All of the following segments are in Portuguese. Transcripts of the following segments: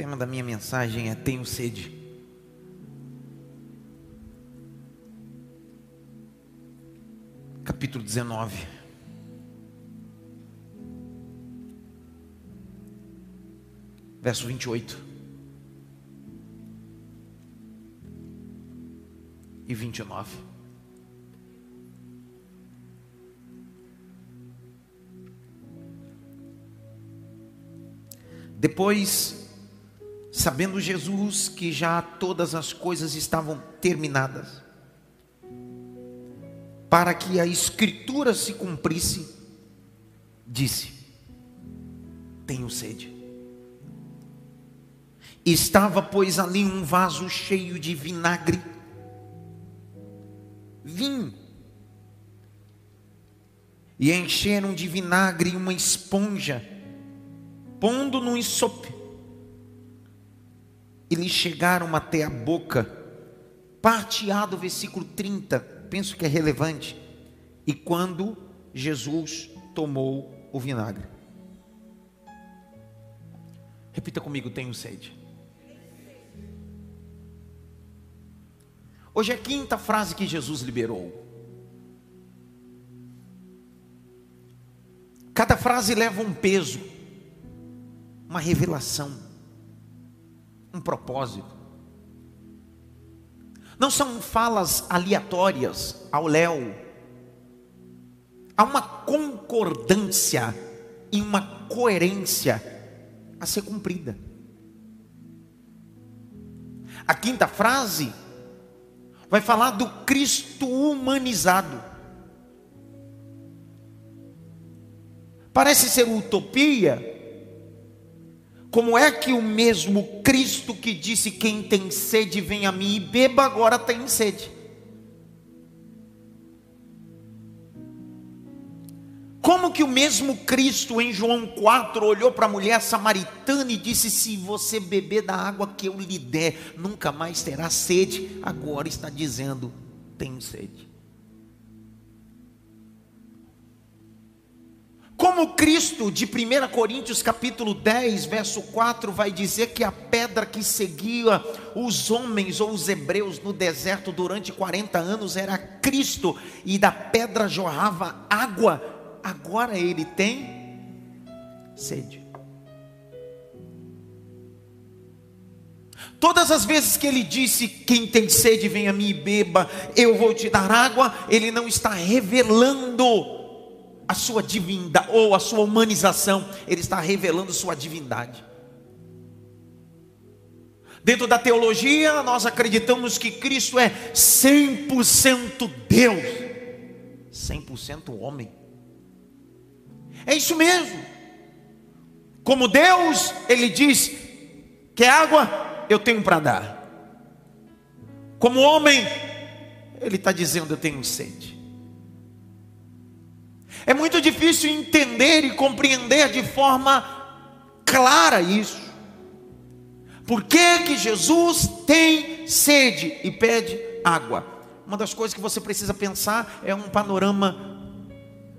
tema da minha mensagem é Tenho sede. Capítulo 19. Verso 28. E 29. Depois, sabendo Jesus que já todas as coisas estavam terminadas, para que a Escritura se cumprisse, disse: Tenho sede. Estava, pois, ali um vaso cheio de vinagre, vinho, e encheram de vinagre uma esponja, pondo no ensope, e lhe chegaram até a boca, parteado, versículo 30, penso que é relevante, e quando Jesus tomou o vinagre. Repita comigo, tenho sede. Hoje é a quinta frase que Jesus liberou. Cada frase leva um peso, uma revelação, um propósito. Não são falas aleatórias ao léu. Há uma concordância e uma coerência a ser cumprida. A quinta frase vai falar do Cristo humanizado. Parece ser utopia. Como é que o mesmo Cristo que disse: Quem tem sede, vem a mim e beba, agora tem sede? Como que o mesmo Cristo em João 4 olhou para a mulher samaritana e disse: Se você beber da água que eu lhe der, nunca mais terá sede, agora está dizendo: Tenho sede. Como Cristo de 1 Coríntios capítulo 10, verso 4 vai dizer que a pedra que seguia os homens ou os hebreus no deserto durante 40 anos era Cristo e da pedra jorrava água agora ele tem sede. Todas as vezes que ele disse: Quem tem sede, vem a mim e beba, eu vou te dar água, ele não está revelando a sua divindade ou a sua humanização, ele está revelando sua divindade. Dentro da teologia, nós acreditamos que Cristo é 100% Deus, 100% homem. É isso mesmo. Como Deus, Ele diz: que água eu tenho para dar. Como homem, Ele está dizendo: eu tenho sede. É muito difícil entender e compreender de forma clara isso. Por que, que Jesus tem sede e pede água? Uma das coisas que você precisa pensar é um panorama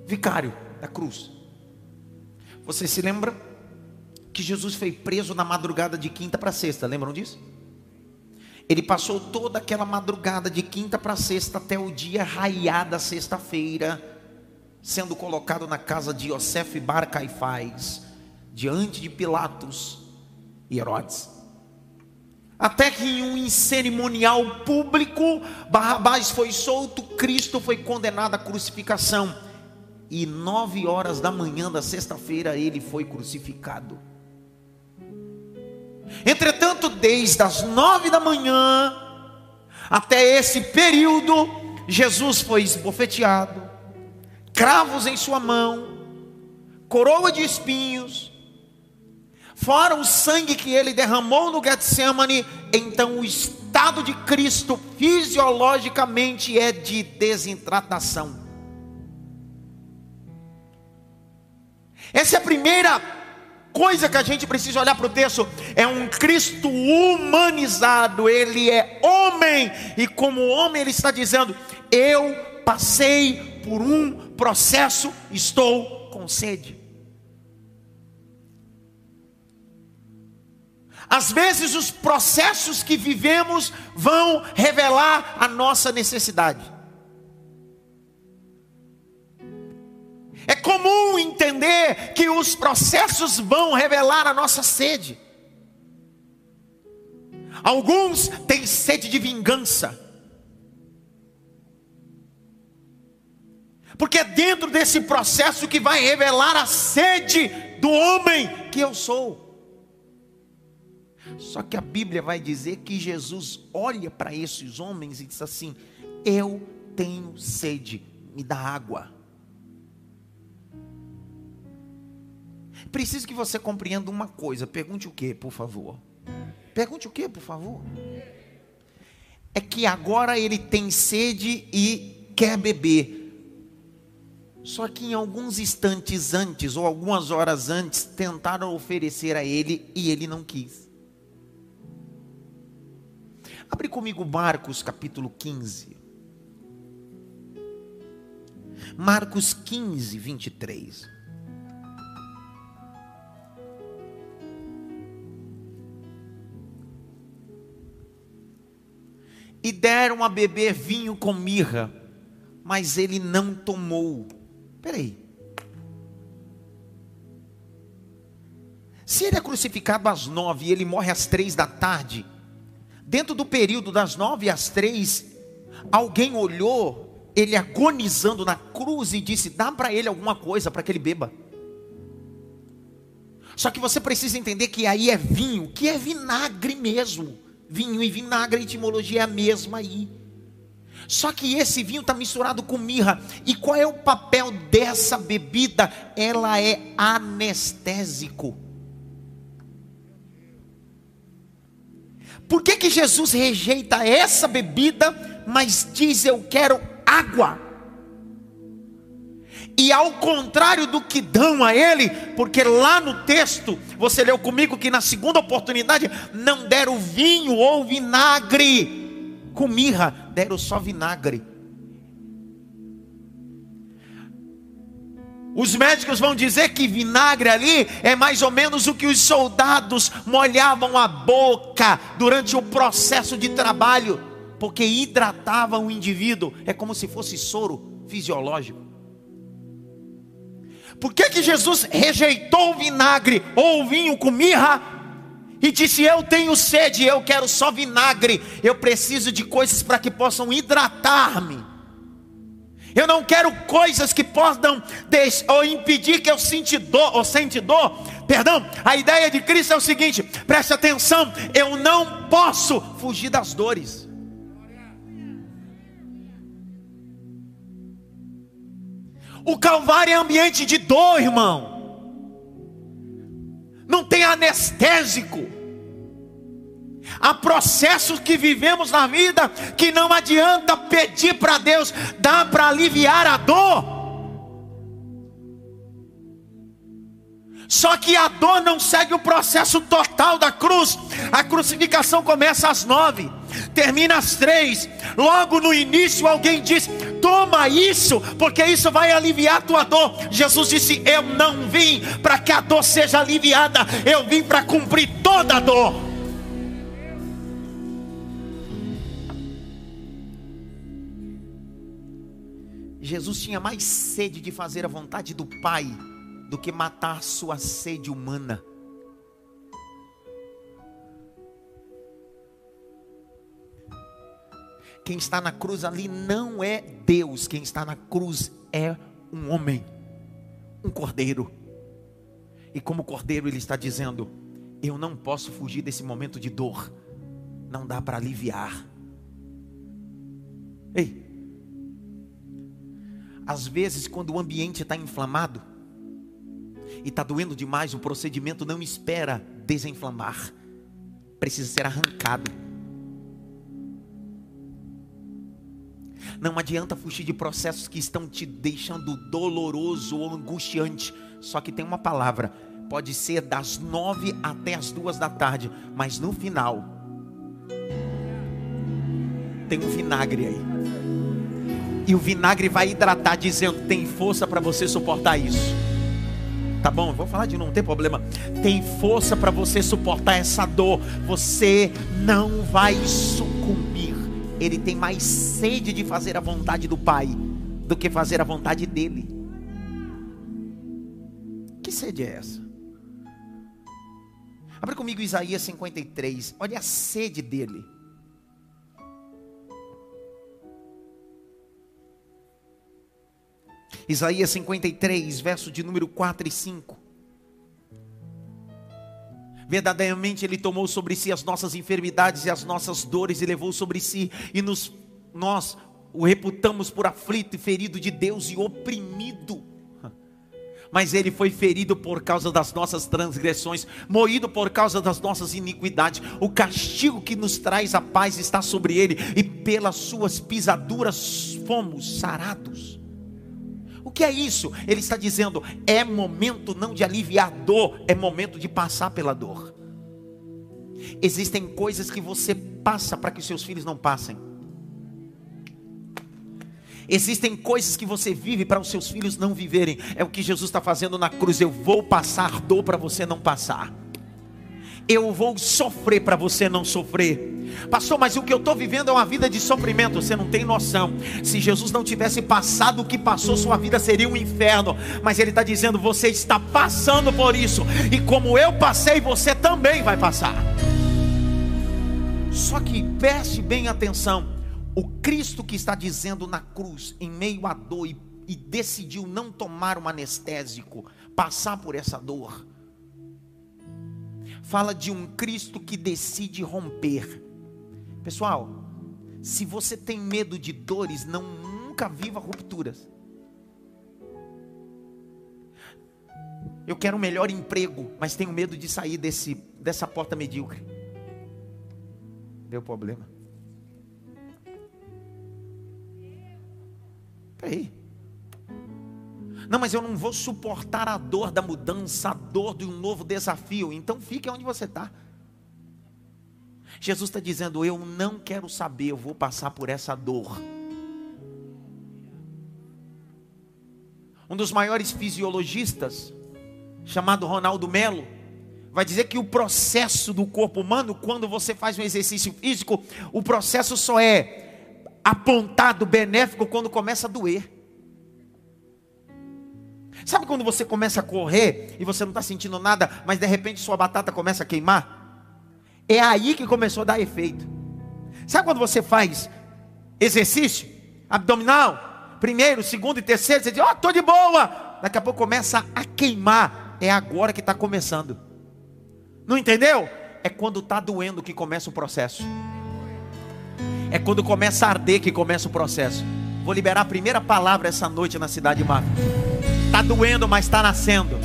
vicário da cruz. Você se lembra que Jesus foi preso na madrugada de quinta para sexta? Lembram disso? Ele passou toda aquela madrugada de quinta para sexta até o dia raiar da sexta-feira, sendo colocado na casa de Yosef Bar Caifás, diante de Pilatos e Herodes. Até que em um cerimonial público, Barrabás foi solto, Cristo foi condenado à crucificação e nove horas da manhã da sexta-feira ele foi crucificado. Entretanto, desde as nove da manhã até esse período, Jesus foi esbofeteado, cravos em sua mão, coroa de espinhos, fora o sangue que ele derramou no Getsemane, então o estado de Cristo fisiologicamente é de desidratação. Essa é a primeira coisa que a gente precisa olhar para o texto. É um Cristo humanizado, ele é homem, e como homem, ele está dizendo: Eu passei por um processo, estou com sede. Às vezes os processos que vivemos vão revelar a nossa necessidade. É comum entender que os processos vão revelar a nossa sede. Alguns têm sede de vingança. Porque é dentro desse processo que vai revelar a sede do homem que eu sou. Só que a Bíblia vai dizer que Jesus olha para esses homens e diz assim: Eu tenho sede, me dá água. Preciso que você compreenda uma coisa. Pergunte o que, por favor? Pergunte o que, por favor? É que agora ele tem sede e quer beber. Só que em alguns instantes antes, ou algumas horas antes, tentaram oferecer a ele e ele não quis. Abre comigo Marcos capítulo 15. Marcos 15, 23. E deram a beber vinho com mirra, mas ele não tomou. Peraí. Se ele é crucificado às nove e ele morre às três da tarde, dentro do período das nove às três, alguém olhou ele agonizando na cruz e disse: dá para ele alguma coisa para que ele beba. Só que você precisa entender que aí é vinho, que é vinagre mesmo. Vinho e vinagre, a etimologia é a mesma aí. Só que esse vinho está misturado com mirra. E qual é o papel dessa bebida? Ela é anestésico. Por que, que Jesus rejeita essa bebida, mas diz eu quero água? E ao contrário do que dão a ele, porque lá no texto, você leu comigo que na segunda oportunidade não deram vinho ou vinagre com mirra, deram só vinagre. Os médicos vão dizer que vinagre ali é mais ou menos o que os soldados molhavam a boca durante o processo de trabalho, porque hidratava o indivíduo, é como se fosse soro fisiológico. Por que, que Jesus rejeitou o vinagre ou o vinho com mirra? E disse: Eu tenho sede, eu quero só vinagre, eu preciso de coisas para que possam hidratar-me. Eu não quero coisas que possam ou impedir que eu sinta dor, ou sente dor. Perdão, a ideia de Cristo é o seguinte: preste atenção, eu não posso fugir das dores. O Calvário é ambiente de dor, irmão não tem anestésico. Há processos que vivemos na vida que não adianta pedir para Deus, dá para aliviar a dor. Só que a dor não segue o processo total da cruz. A crucificação começa às nove, termina às três. Logo no início, alguém diz: Toma isso, porque isso vai aliviar a tua dor. Jesus disse: Eu não vim para que a dor seja aliviada, eu vim para cumprir toda a dor. Jesus tinha mais sede de fazer a vontade do Pai do que matar sua sede humana. Quem está na cruz ali não é Deus, quem está na cruz é um homem, um cordeiro. E como cordeiro, ele está dizendo: Eu não posso fugir desse momento de dor, não dá para aliviar. Ei, às vezes, quando o ambiente está inflamado, e está doendo demais, o procedimento não espera desinflamar, precisa ser arrancado. Não adianta fugir de processos que estão te deixando doloroso ou angustiante. Só que tem uma palavra: pode ser das nove até as duas da tarde, mas no final tem um vinagre aí. E o vinagre vai hidratar, dizendo: tem força para você suportar isso. Tá bom, vou falar de novo, não tem problema. Tem força para você suportar essa dor. Você não vai sucumbir. Ele tem mais sede de fazer a vontade do Pai do que fazer a vontade dele. Que sede é essa? Abra comigo Isaías 53. Olha a sede dele. Isaías 53, verso de número 4 e 5. Verdadeiramente Ele tomou sobre si as nossas enfermidades e as nossas dores e levou sobre si, e nos, nós o reputamos por aflito e ferido de Deus e oprimido. Mas ele foi ferido por causa das nossas transgressões, moído por causa das nossas iniquidades. O castigo que nos traz a paz está sobre ele, e pelas suas pisaduras fomos sarados. O que é isso? Ele está dizendo: é momento não de aliviar dor, é momento de passar pela dor. Existem coisas que você passa para que seus filhos não passem. Existem coisas que você vive para os seus filhos não viverem. É o que Jesus está fazendo na cruz. Eu vou passar dor para você não passar. Eu vou sofrer para você não sofrer. Pastor, mas o que eu estou vivendo é uma vida de sofrimento. Você não tem noção. Se Jesus não tivesse passado o que passou, sua vida seria um inferno. Mas Ele está dizendo: você está passando por isso. E como eu passei, você também vai passar. Só que preste bem atenção. O Cristo que está dizendo na cruz, em meio à dor, e, e decidiu não tomar um anestésico, passar por essa dor. Fala de um Cristo que decide romper Pessoal, se você tem medo de dores, não nunca viva rupturas. Eu quero um melhor emprego, mas tenho medo de sair desse, dessa porta medíocre. Deu problema. Peraí. Não, mas eu não vou suportar a dor da mudança, a dor de um novo desafio. Então fique onde você está. Jesus está dizendo: Eu não quero saber, eu vou passar por essa dor. Um dos maiores fisiologistas, chamado Ronaldo Melo, vai dizer que o processo do corpo humano, quando você faz um exercício físico, o processo só é apontado benéfico quando começa a doer. Sabe quando você começa a correr e você não está sentindo nada, mas de repente sua batata começa a queimar? É aí que começou a dar efeito. Sabe quando você faz exercício abdominal? Primeiro, segundo e terceiro, você diz, ó, oh, estou de boa. Daqui a pouco começa a queimar. É agora que está começando. Não entendeu? É quando está doendo que começa o processo. É quando começa a arder que começa o processo. Vou liberar a primeira palavra essa noite na cidade de Mar. Está doendo, mas está nascendo.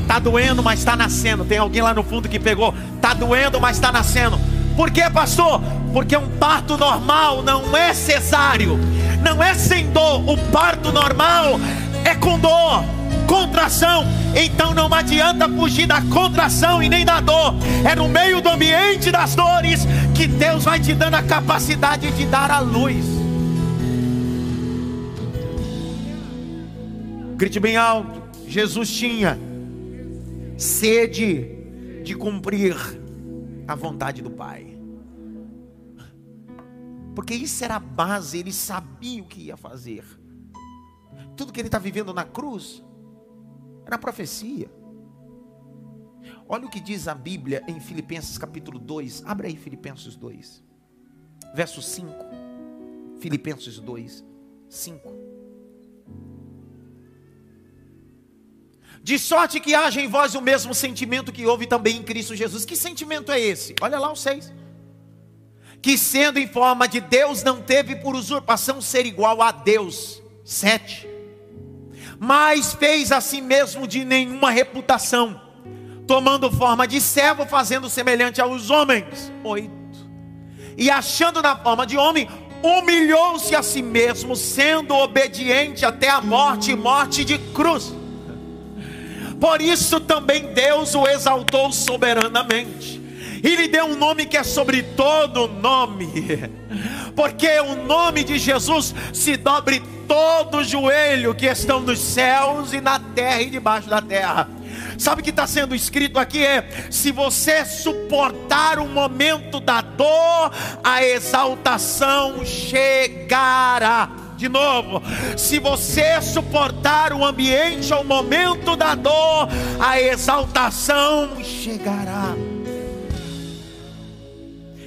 Está doendo, mas está nascendo. Tem alguém lá no fundo que pegou. Está doendo, mas está nascendo. Por quê, pastor? Porque um parto normal não é cesáreo, não é sem dor. O parto normal é com dor, contração. Então não adianta fugir da contração e nem da dor. É no meio do ambiente das dores que Deus vai te dando a capacidade de dar a luz. Grite bem alto. Jesus tinha sede de cumprir a vontade do Pai. Porque isso era a base, ele sabia o que ia fazer. Tudo que ele está vivendo na cruz era profecia. Olha o que diz a Bíblia em Filipenses capítulo 2. Abra aí Filipenses 2, verso 5. Filipenses 2, 5. De sorte que haja em vós o mesmo sentimento que houve também em Cristo Jesus. Que sentimento é esse? Olha lá o 6. Que sendo em forma de Deus, não teve por usurpação ser igual a Deus. 7. Mas fez a si mesmo de nenhuma reputação, tomando forma de servo, fazendo semelhante aos homens. 8. E achando na forma de homem, humilhou-se a si mesmo, sendo obediente até a morte morte de cruz. Por isso também Deus o exaltou soberanamente. E lhe deu um nome que é sobre todo nome. Porque o nome de Jesus se dobre todo joelho que estão nos céus e na terra e debaixo da terra. Sabe o que está sendo escrito aqui? É: se você suportar o momento da dor, a exaltação chegará. De novo, se você suportar o ambiente ou o momento da dor, a exaltação chegará.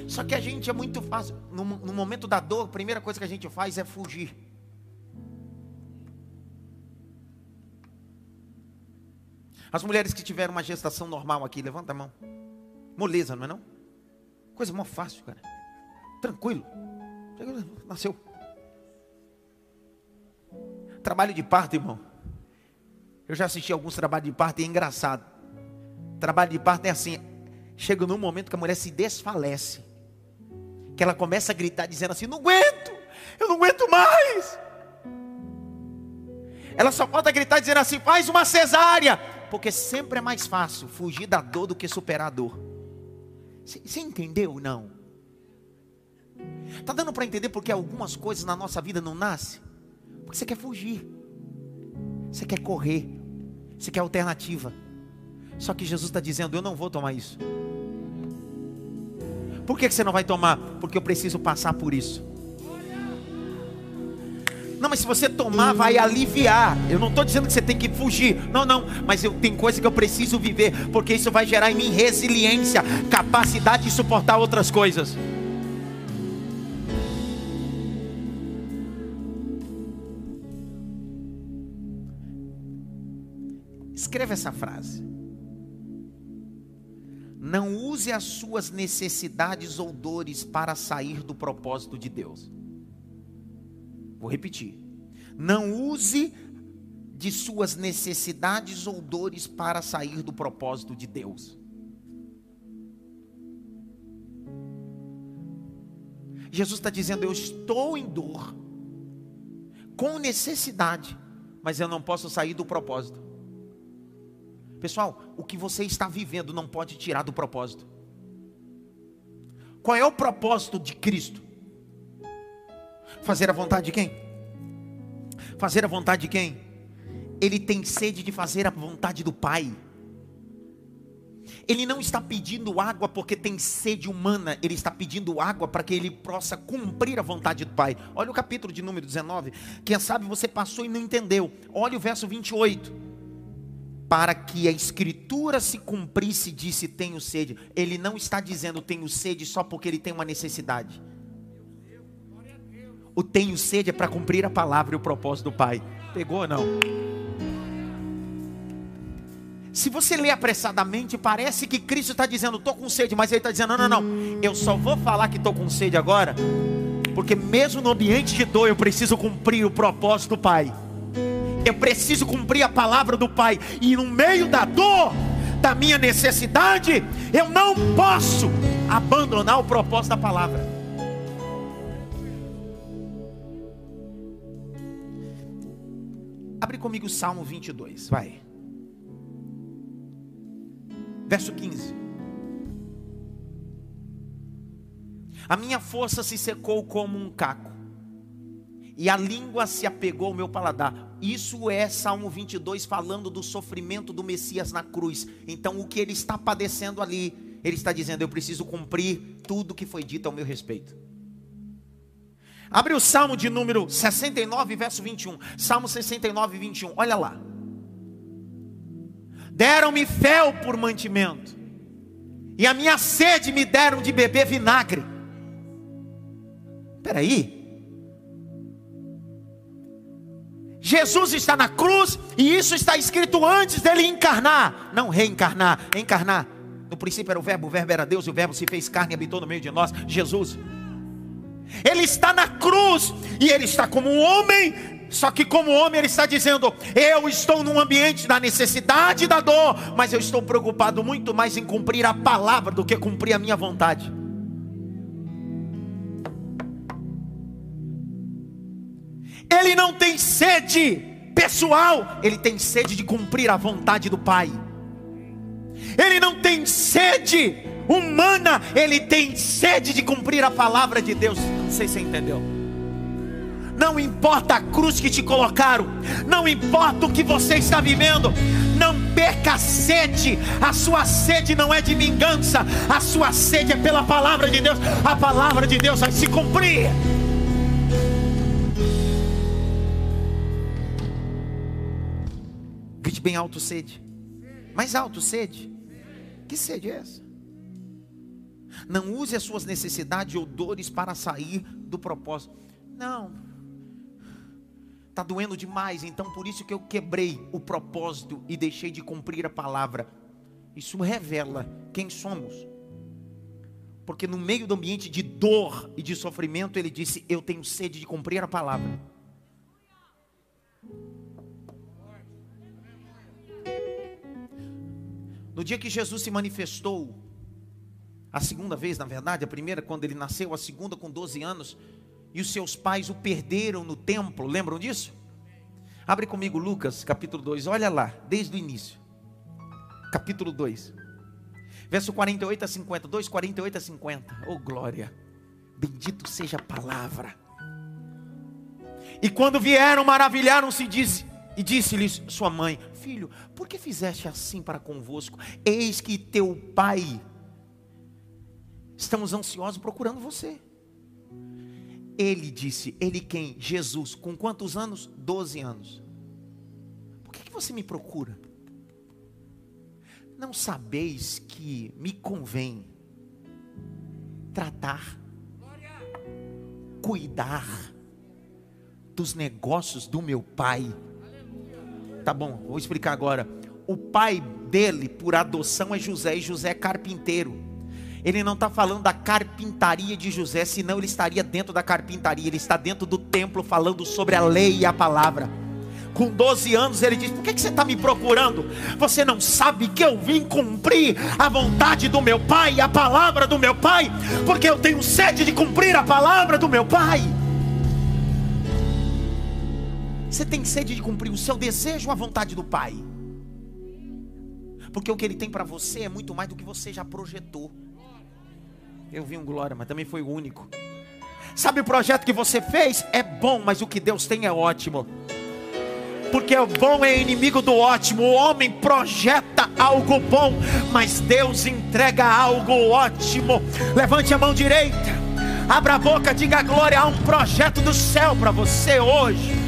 Só que a gente é muito fácil. No, no, momento da dor, a primeira coisa que a gente faz é fugir. As mulheres que tiveram uma gestação normal aqui, levanta a mão. Moleza, não é não? Coisa mó fácil, cara. Tranquilo. Nasceu. Trabalho de parto, irmão. Eu já assisti alguns trabalhos de parto e é engraçado. Trabalho de parto é assim. Chega num momento que a mulher se desfalece. Que ela começa a gritar dizendo assim: Não aguento, eu não aguento mais. Ela só pode gritar dizendo assim: Faz uma cesárea porque sempre é mais fácil fugir da dor do que superar a dor. Você entendeu? Não. Está dando para entender porque algumas coisas na nossa vida não nascem? Porque você quer fugir, você quer correr, você quer alternativa. Só que Jesus está dizendo: Eu não vou tomar isso. Por que você não vai tomar? Porque eu preciso passar por isso. Não, mas se você tomar, vai aliviar. Eu não estou dizendo que você tem que fugir. Não, não. Mas eu tenho coisa que eu preciso viver. Porque isso vai gerar em mim resiliência, capacidade de suportar outras coisas. Escreva essa frase. Não use as suas necessidades ou dores para sair do propósito de Deus. Vou repetir. Não use de suas necessidades ou dores para sair do propósito de Deus. Jesus está dizendo: Eu estou em dor, com necessidade, mas eu não posso sair do propósito. Pessoal, o que você está vivendo não pode tirar do propósito. Qual é o propósito de Cristo? Fazer a vontade de quem? Fazer a vontade de quem? Ele tem sede de fazer a vontade do Pai. Ele não está pedindo água porque tem sede humana, ele está pedindo água para que ele possa cumprir a vontade do Pai. Olha o capítulo de número 19. Quem sabe você passou e não entendeu. Olha o verso 28. Para que a escritura se cumprisse, disse: Tenho sede. Ele não está dizendo tenho sede só porque ele tem uma necessidade. O tenho sede é para cumprir a palavra e o propósito do Pai. Pegou ou não? Se você lê apressadamente, parece que Cristo está dizendo, estou com sede, mas ele está dizendo, não, não, não, eu só vou falar que estou com sede agora, porque mesmo no ambiente de dor, eu preciso cumprir o propósito do Pai. Eu preciso cumprir a palavra do Pai. E no meio da dor, da minha necessidade, eu não posso abandonar o propósito da palavra. Abre comigo o Salmo 22, vai. Verso 15. A minha força se secou como um caco, e a língua se apegou ao meu paladar. Isso é Salmo 22 falando do sofrimento do Messias na cruz. Então, o que ele está padecendo ali, ele está dizendo: Eu preciso cumprir tudo que foi dito ao meu respeito. Abre o Salmo de número 69, verso 21. Salmo 69, 21. Olha lá. Deram-me fel por mantimento, e a minha sede me deram de beber vinagre. Espera aí. Jesus está na cruz e isso está escrito antes dele encarnar, não reencarnar, encarnar. No princípio era o verbo, o verbo era Deus e o verbo se fez carne e habitou no meio de nós, Jesus. Ele está na cruz e ele está como um homem. Só que, como homem, ele está dizendo: Eu estou num ambiente da necessidade e da dor, mas eu estou preocupado muito mais em cumprir a palavra do que cumprir a minha vontade. Ele não tem sede pessoal, ele tem sede de cumprir a vontade do Pai. Ele não tem sede humana, ele tem sede de cumprir a palavra de Deus. Não sei se você entendeu. Não importa a cruz que te colocaram, não importa o que você está vivendo, não perca a sede, a sua sede não é de vingança, a sua sede é pela palavra de Deus, a palavra de Deus vai se cumprir. Bem alto, sede, mais alto, sede. Que sede é essa? Não use as suas necessidades ou dores para sair do propósito. Não. Está doendo demais, então por isso que eu quebrei o propósito e deixei de cumprir a palavra. Isso revela quem somos. Porque no meio do ambiente de dor e de sofrimento, ele disse: Eu tenho sede de cumprir a palavra. No dia que Jesus se manifestou, a segunda vez, na verdade, a primeira quando ele nasceu, a segunda com 12 anos, e os seus pais o perderam no templo, lembram disso? Abre comigo Lucas, capítulo 2, olha lá, desde o início. Capítulo 2. Verso 48 a 50, 2, 48 a 50. Oh glória. Bendito seja a palavra. E quando vieram, maravilharam-se e disse-lhes sua mãe: Filho, por que fizeste assim para convosco? Eis que teu pai Estamos ansiosos procurando você. Ele disse, ele quem? Jesus, com quantos anos? Doze anos. Por que, que você me procura? Não sabeis que me convém tratar, cuidar dos negócios do meu pai. Tá bom, vou explicar agora. O pai dele, por adoção, é José, e José é carpinteiro. Ele não está falando da carpintaria de José, senão ele estaria dentro da carpintaria. Ele está dentro do templo falando sobre a lei e a palavra. Com 12 anos ele diz: Por que, que você está me procurando? Você não sabe que eu vim cumprir a vontade do meu pai, a palavra do meu pai, porque eu tenho sede de cumprir a palavra do meu pai. Você tem sede de cumprir o seu desejo ou a vontade do pai? Porque o que ele tem para você é muito mais do que você já projetou. Eu vi um glória, mas também foi o único. Sabe o projeto que você fez? É bom, mas o que Deus tem é ótimo. Porque o bom é inimigo do ótimo. O homem projeta algo bom, mas Deus entrega algo ótimo. Levante a mão direita, abra a boca, diga glória. Há um projeto do céu para você hoje.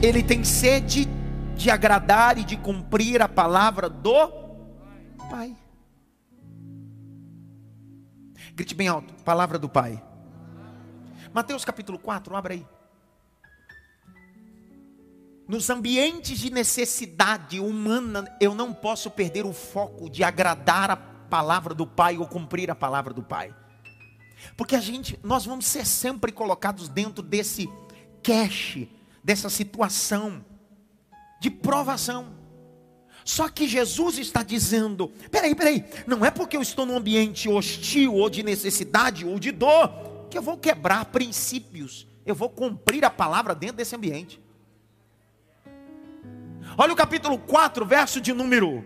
Ele tem sede de agradar e de cumprir a palavra do Pai. Grite bem alto, palavra do Pai. Mateus capítulo 4, abra aí. Nos ambientes de necessidade humana, eu não posso perder o foco de agradar a palavra do Pai ou cumprir a palavra do Pai. Porque a gente, nós vamos ser sempre colocados dentro desse cache, dessa situação de provação. Só que Jesus está dizendo: peraí, peraí, não é porque eu estou num ambiente hostil ou de necessidade ou de dor que eu vou quebrar princípios, eu vou cumprir a palavra dentro desse ambiente. Olha o capítulo 4, verso de número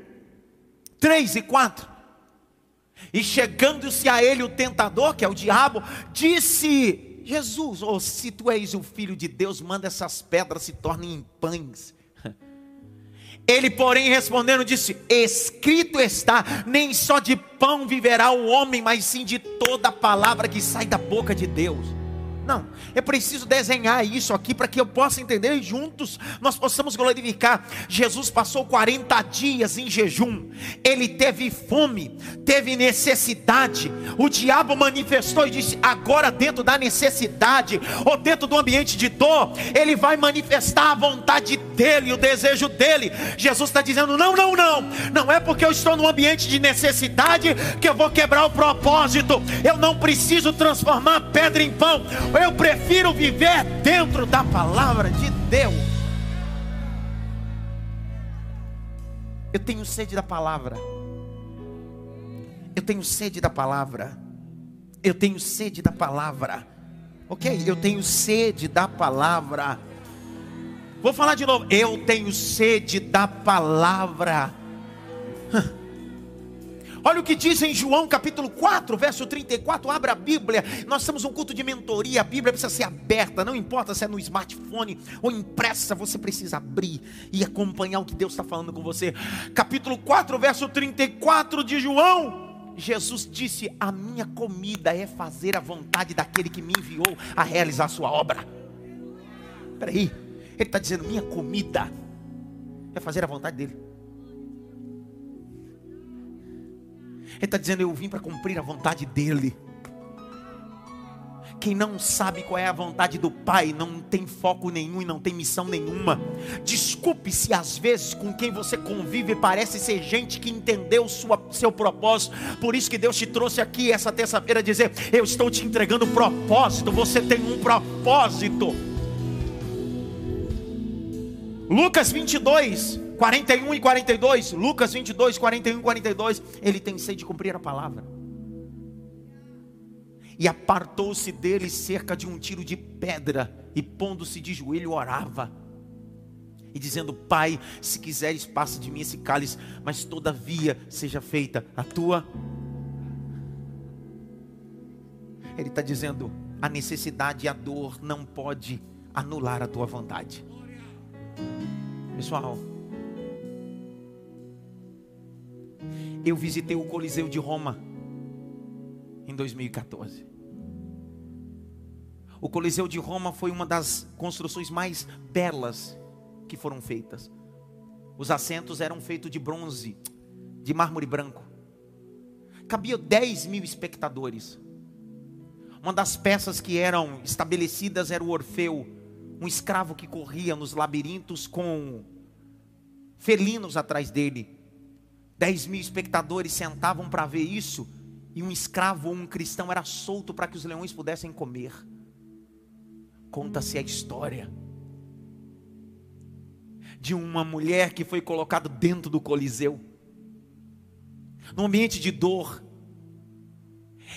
3 e 4. E chegando-se a ele o tentador, que é o diabo, disse: Jesus, ou oh, se tu és o filho de Deus, manda essas pedras se tornem em pães. Ele, porém, respondendo, disse: Escrito está: nem só de pão viverá o homem, mas sim de toda palavra que sai da boca de Deus. Não, é preciso desenhar isso aqui para que eu possa entender e juntos nós possamos glorificar. Jesus passou 40 dias em jejum, ele teve fome, teve necessidade. O diabo manifestou e disse: agora, dentro da necessidade, ou dentro do ambiente de dor, ele vai manifestar a vontade dele, o desejo dele. Jesus está dizendo: não, não, não, não é porque eu estou num ambiente de necessidade que eu vou quebrar o propósito. Eu não preciso transformar pedra em pão eu prefiro viver dentro da palavra de Deus. Eu tenho sede da palavra. Eu tenho sede da palavra. Eu tenho sede da palavra. Ok? Eu tenho sede da palavra. Vou falar de novo. Eu tenho sede da palavra. Olha o que diz em João capítulo 4, verso 34. Abra a Bíblia. Nós temos um culto de mentoria. A Bíblia precisa ser aberta. Não importa se é no smartphone ou impressa, você precisa abrir e acompanhar o que Deus está falando com você. Capítulo 4, verso 34 de João. Jesus disse: A minha comida é fazer a vontade daquele que me enviou a realizar a sua obra. Espera aí, ele está dizendo: Minha comida é fazer a vontade dele. Ele está dizendo: Eu vim para cumprir a vontade dEle. Quem não sabe qual é a vontade do Pai, não tem foco nenhum e não tem missão nenhuma. Desculpe se às vezes com quem você convive parece ser gente que entendeu sua, seu propósito. Por isso que Deus te trouxe aqui essa terça-feira dizer: Eu estou te entregando propósito. Você tem um propósito. Lucas 22, 41 e 42, Lucas 22, 41 e 42, ele tem sede de cumprir a palavra. E apartou-se dele cerca de um tiro de pedra, e pondo-se de joelho, orava. E dizendo: Pai, se quiseres, passa de mim esse cálice, mas todavia seja feita a tua. Ele está dizendo: a necessidade e a dor não pode anular a tua vontade. Pessoal, eu visitei o Coliseu de Roma em 2014. O Coliseu de Roma foi uma das construções mais belas que foram feitas. Os assentos eram feitos de bronze, de mármore branco. Cabia 10 mil espectadores. Uma das peças que eram estabelecidas era o Orfeu, um escravo que corria nos labirintos com felinos atrás dele. Dez mil espectadores sentavam para ver isso, e um escravo ou um cristão era solto para que os leões pudessem comer. Conta-se a história de uma mulher que foi colocada dentro do Coliseu, num ambiente de dor,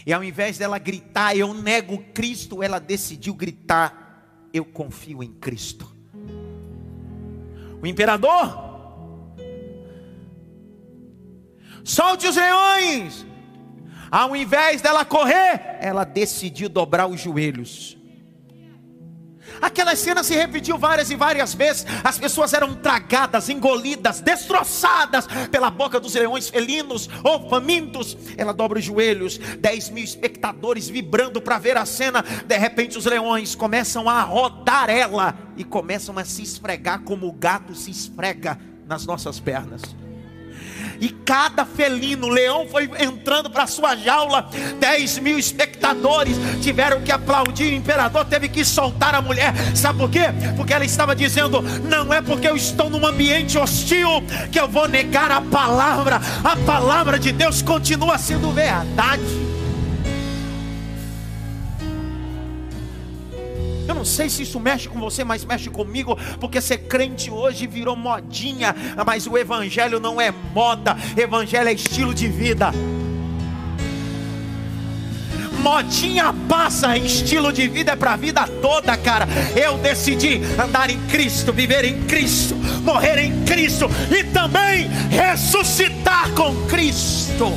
e ao invés dela gritar, eu nego Cristo, ela decidiu gritar, eu confio em Cristo. O imperador solte os leões. Ao invés dela correr, ela decidiu dobrar os joelhos. Aquela cena se repetiu várias e várias vezes. As pessoas eram tragadas, engolidas, destroçadas pela boca dos leões felinos ou famintos. Ela dobra os joelhos, dez mil espectadores vibrando para ver a cena. De repente, os leões começam a rodar ela e começam a se esfregar como o gato se esfrega nas nossas pernas e cada felino, leão foi entrando para sua jaula, 10 mil espectadores tiveram que aplaudir, o imperador teve que soltar a mulher, sabe por quê? Porque ela estava dizendo: não é porque eu estou num ambiente hostil que eu vou negar a palavra, a palavra de Deus continua sendo verdade. Eu não sei se isso mexe com você, mas mexe comigo, porque ser crente hoje virou modinha, mas o evangelho não é moda, evangelho é estilo de vida. Modinha passa, estilo de vida é para a vida toda, cara. Eu decidi andar em Cristo, viver em Cristo, morrer em Cristo e também ressuscitar com Cristo.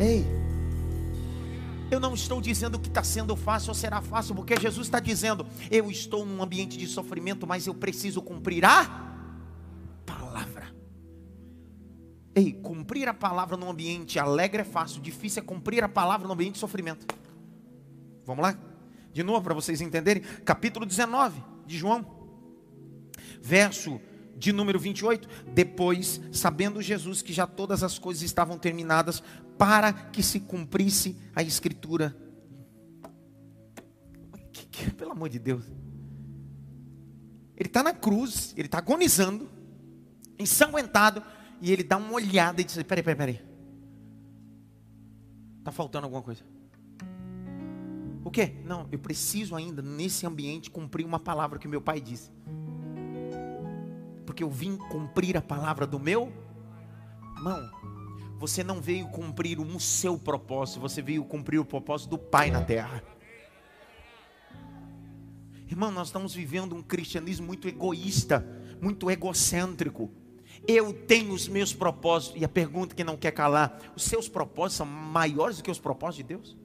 Ei, eu não estou dizendo que está sendo fácil ou será fácil, porque Jesus está dizendo: eu estou num ambiente de sofrimento, mas eu preciso cumprir a palavra. Ei, cumprir a palavra num ambiente alegre é fácil, difícil é cumprir a palavra num ambiente de sofrimento. Vamos lá? De novo, para vocês entenderem, capítulo 19 de João, verso de número 28. Depois, sabendo Jesus que já todas as coisas estavam terminadas, para que se cumprisse a Escritura. Que, que, pelo amor de Deus. Ele está na cruz, ele está agonizando, ensanguentado, e ele dá uma olhada e diz: Peraí, peraí, peraí. Está faltando alguma coisa. O quê? Não, eu preciso ainda, nesse ambiente, cumprir uma palavra que meu pai disse porque eu vim cumprir a palavra do meu irmão. Você não veio cumprir o seu propósito, você veio cumprir o propósito do Pai na terra. Irmão, nós estamos vivendo um cristianismo muito egoísta, muito egocêntrico. Eu tenho os meus propósitos. E a pergunta que não quer calar: os seus propósitos são maiores do que os propósitos de Deus?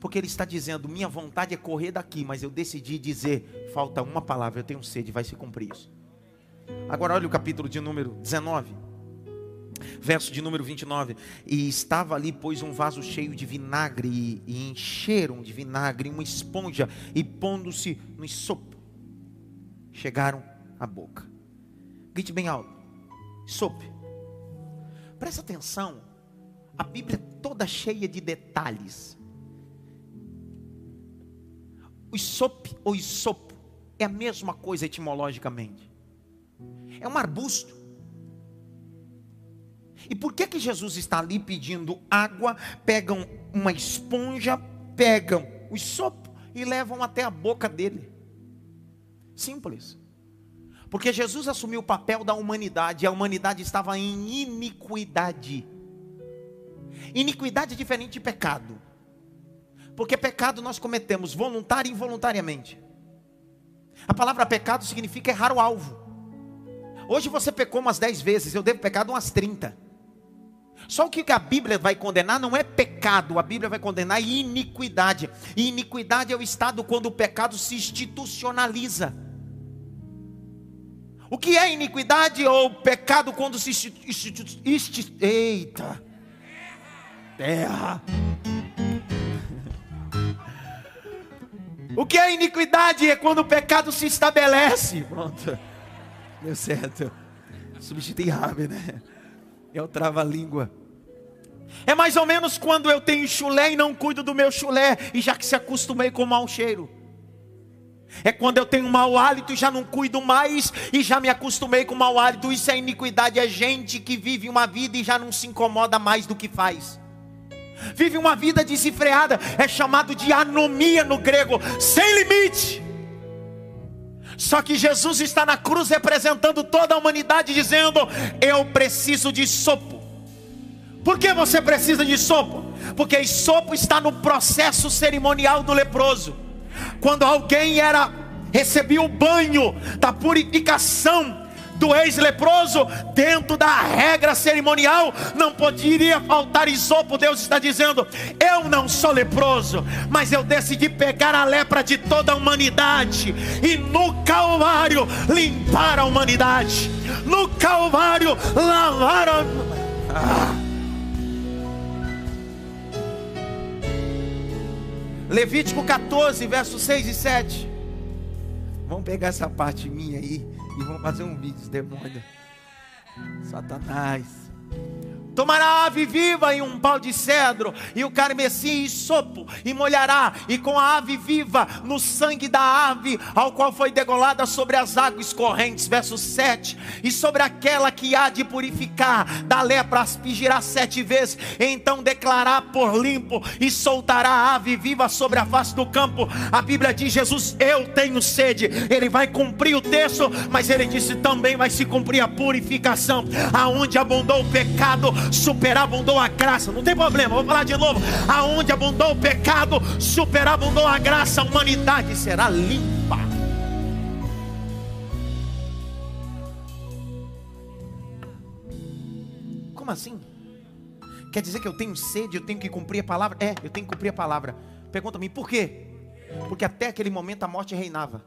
Porque Ele está dizendo: minha vontade é correr daqui, mas eu decidi dizer: falta uma palavra, eu tenho sede, vai se cumprir isso. Agora olha o capítulo de número 19, verso de número 29. E estava ali, pois, um vaso cheio de vinagre, e, encheram de vinagre uma esponja, e pondo-se no sopo, chegaram à boca. Grite bem alto: sopo. Presta atenção, a Bíblia é toda cheia de detalhes. O sopo ou isopo é a mesma coisa etimologicamente é um arbusto. E por que que Jesus está ali pedindo água? Pegam uma esponja, pegam o sopo e levam até a boca dele. Simples. Porque Jesus assumiu o papel da humanidade, e a humanidade estava em iniquidade. Iniquidade é diferente de pecado. Porque pecado nós cometemos voluntário e involuntariamente. A palavra pecado significa errar o alvo. Hoje você pecou umas 10 vezes, eu devo pecar umas 30. Só o que a Bíblia vai condenar não é pecado, a Bíblia vai condenar iniquidade. E iniquidade é o estado quando o pecado se institucionaliza. O que é iniquidade ou pecado quando se institucionaliza? Eita! Terra! O que é iniquidade é quando o pecado se estabelece. Pronto. Deu certo. Substitui rápido, né? É o trava-língua. É mais ou menos quando eu tenho chulé e não cuido do meu chulé, e já que se acostumei com o mau cheiro. É quando eu tenho mau hálito e já não cuido mais e já me acostumei com o mau hálito. Isso é iniquidade, é gente que vive uma vida e já não se incomoda mais do que faz. Vive uma vida desenfreada, é chamado de anomia no grego, sem limite. Só que Jesus está na cruz representando toda a humanidade, dizendo: Eu preciso de sopo. Por que você precisa de sopo? Porque sopo está no processo cerimonial do leproso. Quando alguém era recebia o banho da purificação do ex-leproso, dentro da regra cerimonial, não poderia faltar isopo. Deus está dizendo: Eu não sou leproso, mas eu decidi pegar a lepra de toda a humanidade e no Calvário limpar a humanidade, no Calvário lavar a. Ah. Levítico 14, versos 6 e 7. Vamos pegar essa parte minha aí e vamos fazer um vídeo, demônio. Satanás. Tomará a ave viva em um pau de cedro, e o carmesim e sopo, e molhará, e com a ave viva no sangue da ave, ao qual foi degolada sobre as águas correntes. Verso 7: E sobre aquela que há de purificar, da lepra aspingirá sete vezes, então declarará por limpo, e soltará a ave viva sobre a face do campo. A Bíblia diz: Jesus, eu tenho sede. Ele vai cumprir o texto, mas ele disse também vai se cumprir a purificação, aonde abundou o pecado superabundou a graça. Não tem problema, vou falar de novo. Aonde abundou o pecado, superabundou a graça, a humanidade será limpa. Como assim? Quer dizer que eu tenho sede, eu tenho que cumprir a palavra? É, eu tenho que cumprir a palavra. Pergunta-me por quê? Porque até aquele momento a morte reinava.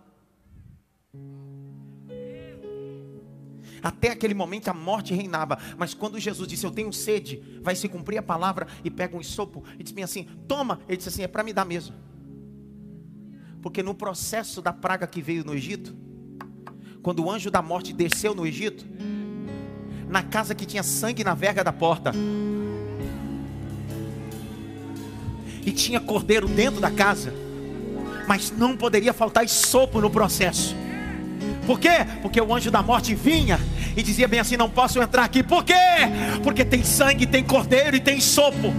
Até aquele momento a morte reinava. Mas quando Jesus disse: Eu tenho sede, vai se cumprir a palavra. E pega um sopo e diz assim: Toma. Ele disse assim: É para me dar mesmo. Porque no processo da praga que veio no Egito, quando o anjo da morte desceu no Egito, na casa que tinha sangue na verga da porta, e tinha cordeiro dentro da casa, mas não poderia faltar sopo no processo. Por quê? Porque o anjo da morte vinha e dizia bem assim: Não posso entrar aqui. Por quê? Porque tem sangue, tem cordeiro e tem sopo.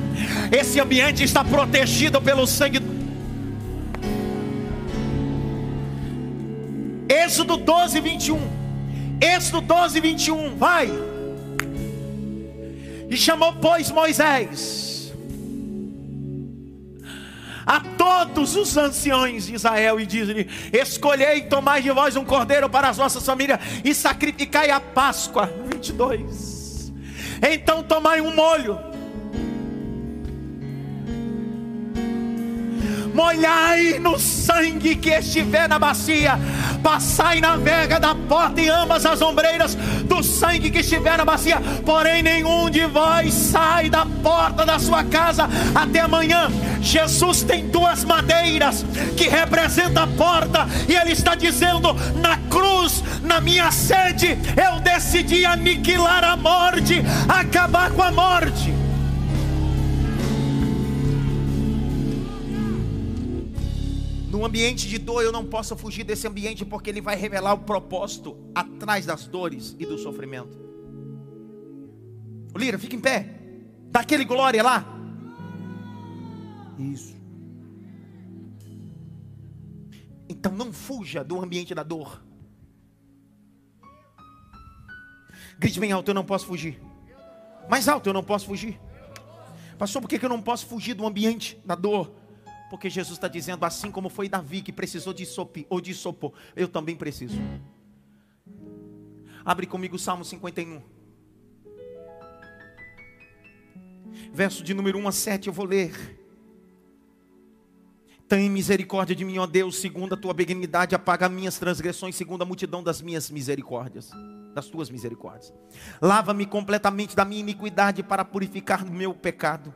Esse ambiente está protegido pelo sangue. Êxodo 12, 21. Êxodo 12, 21. Vai. E chamou, pois, Moisés a todos os anciões de Israel e diz-lhe: Escolhei tomai de vós um cordeiro para as vossas famílias e sacrificai a Páscoa. 22. Então tomai um molho molhai no sangue que estiver na bacia, passai na vega da porta e ambas as ombreiras do sangue que estiver na bacia, porém nenhum de vós sai da porta da sua casa até amanhã. Jesus tem duas madeiras que representam a porta, e ele está dizendo: na cruz, na minha sede, eu decidi aniquilar a morte, acabar com a morte. Ambiente de dor, eu não posso fugir desse ambiente, porque ele vai revelar o propósito atrás das dores e do sofrimento. Lira, fica em pé. Dá aquele glória lá. Isso. Então não fuja do ambiente da dor. Grite bem alto, eu não posso fugir. Mais alto, eu não posso fugir. Pastor, por que eu não posso fugir do ambiente da dor? Porque Jesus está dizendo, assim como foi Davi que precisou de sopi ou de sopor, eu também preciso. Abre comigo o Salmo 51. Verso de número 1 a 7, eu vou ler. Tem misericórdia de mim, ó Deus, segundo a tua benignidade, apaga minhas transgressões, segundo a multidão das minhas misericórdias, das tuas misericórdias. Lava-me completamente da minha iniquidade para purificar o meu pecado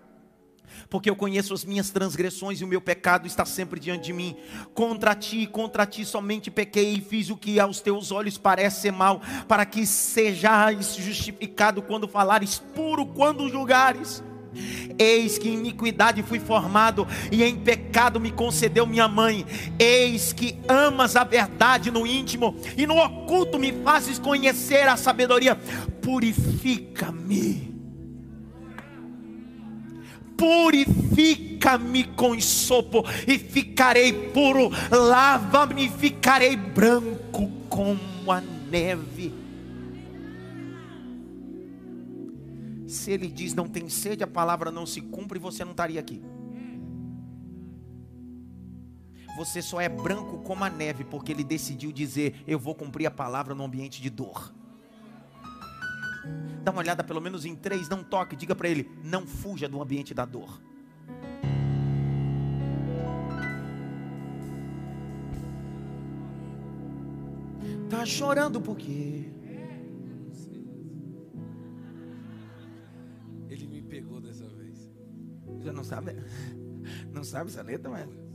porque eu conheço as minhas transgressões e o meu pecado está sempre diante de mim. Contra ti, contra ti somente pequei e fiz o que aos teus olhos parece ser mal, para que sejais justificado quando falares, puro quando julgares. Eis que em iniquidade fui formado e em pecado me concedeu minha mãe. Eis que amas a verdade no íntimo e no oculto me fazes conhecer a sabedoria. Purifica-me purifica-me com sopo e ficarei puro, lava-me e ficarei branco como a neve. Se ele diz não tem sede, a palavra não se cumpre, você não estaria aqui. Você só é branco como a neve, porque ele decidiu dizer: Eu vou cumprir a palavra no ambiente de dor. Dá uma olhada pelo menos em três, não toque, diga para ele: não fuja do ambiente da dor. Tá chorando por quê? Ele me pegou dessa vez. Você não sabe? Não sabe essa letra, mas.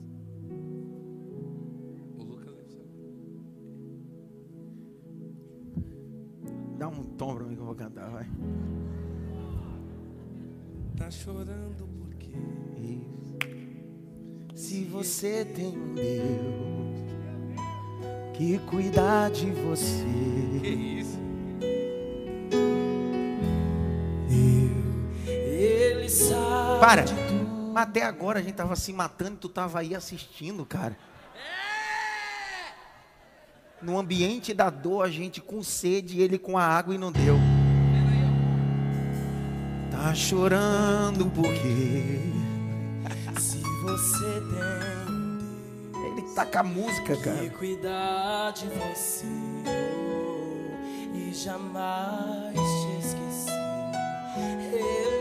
Dá um tom para mim que eu vou cantar, vai. Tá chorando por quê? Se você tem um Deus que cuida de você. Que isso? Eu, ele sabe. Para. Até agora a gente tava se matando e tu tava aí assistindo, cara. No ambiente da dor, a gente com sede, ele com a água e não deu. Tá chorando porque se você tem ele tá com a música, cara. Cuidar de você e jamais te. Ele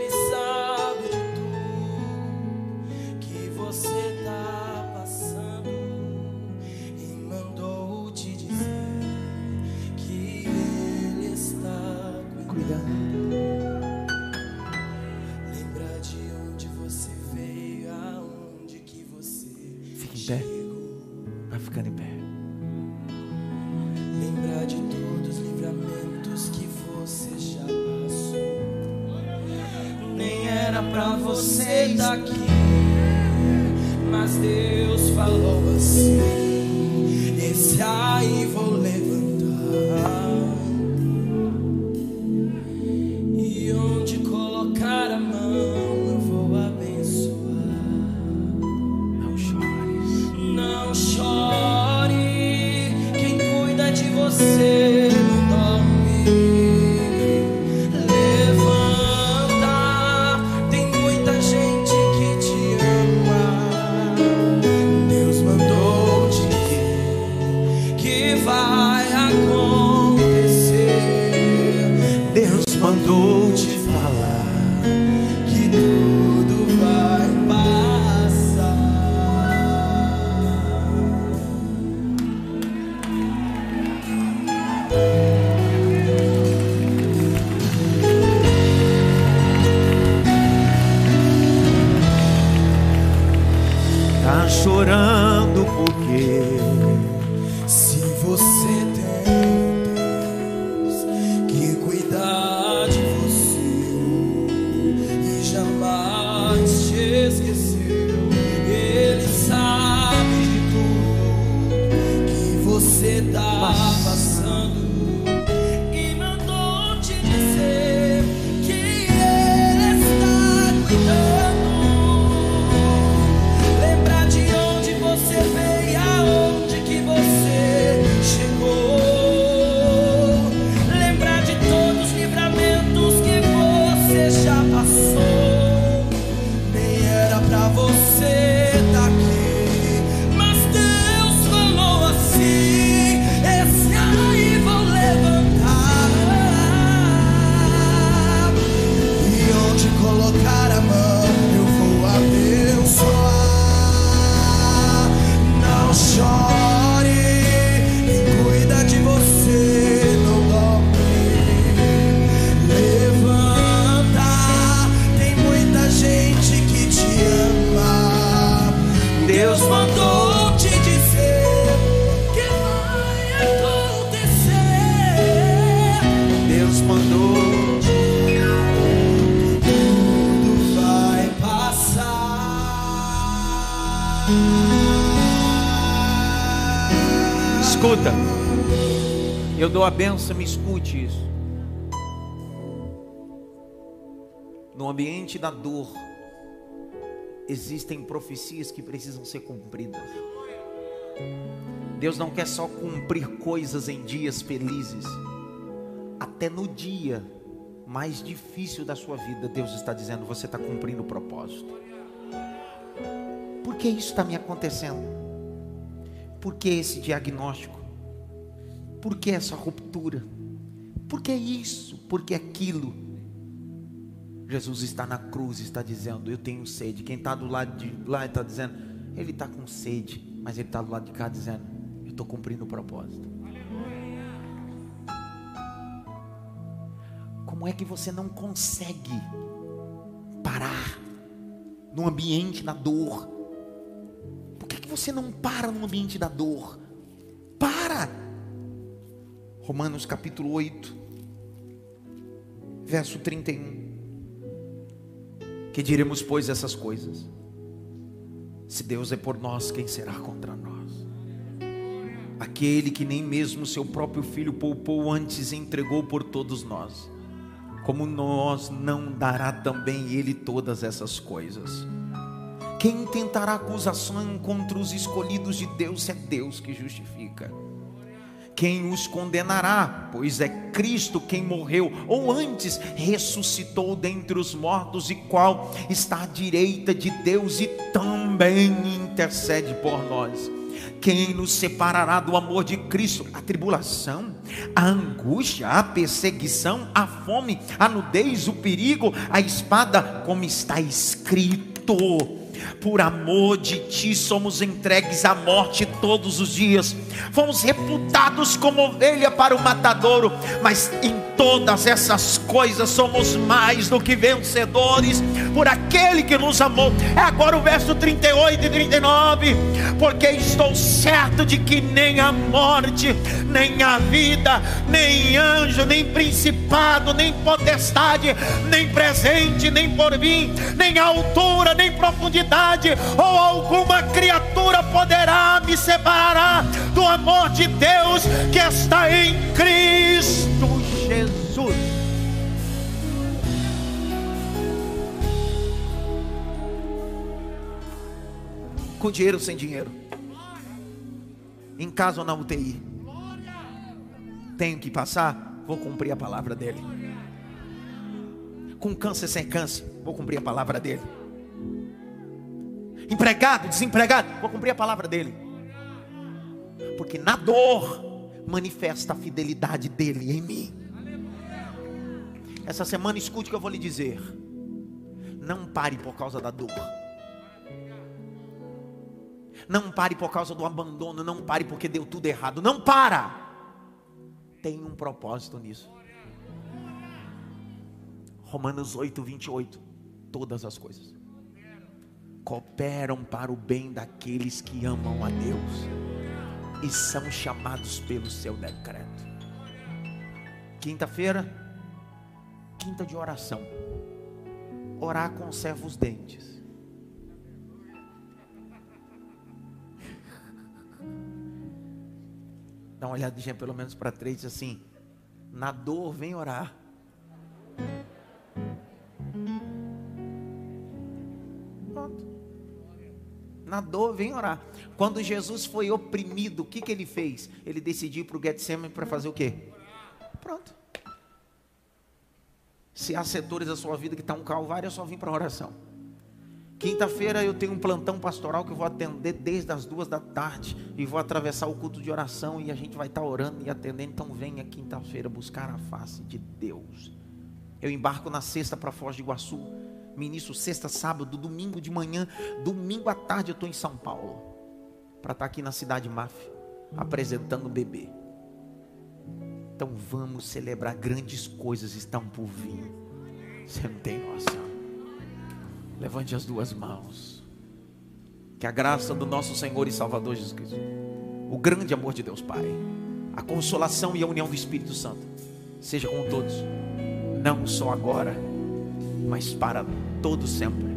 benção, me escute isso. No ambiente da dor, existem profecias que precisam ser cumpridas. Deus não quer só cumprir coisas em dias felizes, até no dia mais difícil da sua vida, Deus está dizendo: você está cumprindo o propósito. Por que isso está me acontecendo? Por que esse diagnóstico? Por que essa ruptura? Por que isso? Por que aquilo? Jesus está na cruz está dizendo: Eu tenho sede. Quem está do lado de lá está dizendo: Ele está com sede, mas ele está do lado de cá dizendo: Eu estou cumprindo o propósito. Como é que você não consegue parar no ambiente da dor? Por que, que você não para no ambiente da dor? Romanos capítulo 8, verso 31. Que diremos, pois, essas coisas? Se Deus é por nós, quem será contra nós? Aquele que nem mesmo seu próprio filho poupou antes e entregou por todos nós, como nós não dará também ele todas essas coisas? Quem tentará acusação contra os escolhidos de Deus é Deus que justifica. Quem os condenará? Pois é Cristo quem morreu, ou antes ressuscitou dentre os mortos, e qual está à direita de Deus e também intercede por nós. Quem nos separará do amor de Cristo? A tribulação, a angústia, a perseguição, a fome, a nudez, o perigo, a espada, como está escrito por amor de ti somos entregues à morte todos os dias. Fomos reputados como ovelha para o matadouro, mas em todas essas coisas somos mais do que vencedores por aquele que nos amou. É agora o verso 38 e 39. Porque estou certo de que nem a morte, nem a vida, nem anjo, nem principado, nem potestade, nem presente, nem porvir, nem altura, nem profundidade ou alguma criatura poderá me separar do amor de Deus que está em Cristo Jesus. Com dinheiro ou sem dinheiro? Em casa ou na UTI? Tenho que passar? Vou cumprir a palavra dele. Com câncer sem câncer? Vou cumprir a palavra dele empregado, desempregado, vou cumprir a palavra dele. Porque na dor manifesta a fidelidade dele em mim. Essa semana escute o que eu vou lhe dizer. Não pare por causa da dor. Não pare por causa do abandono, não pare porque deu tudo errado. Não para. Tem um propósito nisso. Romanos 8, 28. Todas as coisas cooperam para o bem daqueles que amam a Deus e são chamados pelo seu decreto. Quinta-feira, quinta de oração. Orar conserva os dentes. Dá uma olhadinha pelo menos para três, assim: na dor, vem orar. Pronto. Na dor, vem orar. Quando Jesus foi oprimido, o que, que ele fez? Ele decidiu para o Getsemane para fazer o quê? Pronto. Se há setores da sua vida que está um calvário, eu só vim para a oração. Quinta-feira eu tenho um plantão pastoral que eu vou atender desde as duas da tarde e vou atravessar o culto de oração e a gente vai estar tá orando e atendendo. Então venha quinta-feira buscar a face de Deus. Eu embarco na sexta para Foz de Iguaçu. Ministro sexta, sábado, domingo de manhã, domingo à tarde eu estou em São Paulo para estar tá aqui na cidade Máfia apresentando o bebê. Então vamos celebrar grandes coisas estão por vir. Você não tem noção. Levante as duas mãos. Que a graça do nosso Senhor e Salvador Jesus Cristo, o grande amor de Deus Pai, a consolação e a união do Espírito Santo, seja com todos, não só agora, mas para todo sempre.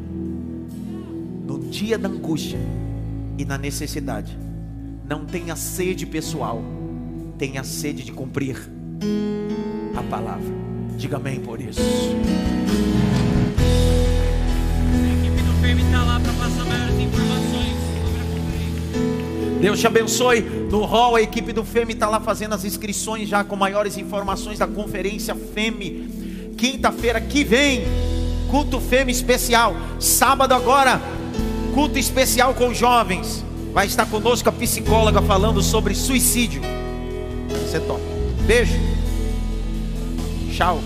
No dia da angústia e na necessidade, não tenha sede pessoal, tenha sede de cumprir a palavra. Diga amém por isso. está lá para passar maiores informações sobre a conferência. Deus te abençoe. No hall, a equipe do FEME está lá fazendo as inscrições já com maiores informações da conferência FEME. Quinta-feira que vem, culto FEME especial. Sábado agora, culto especial com jovens. Vai estar conosco a psicóloga falando sobre suicídio. Você topa. Beijo. Tchau.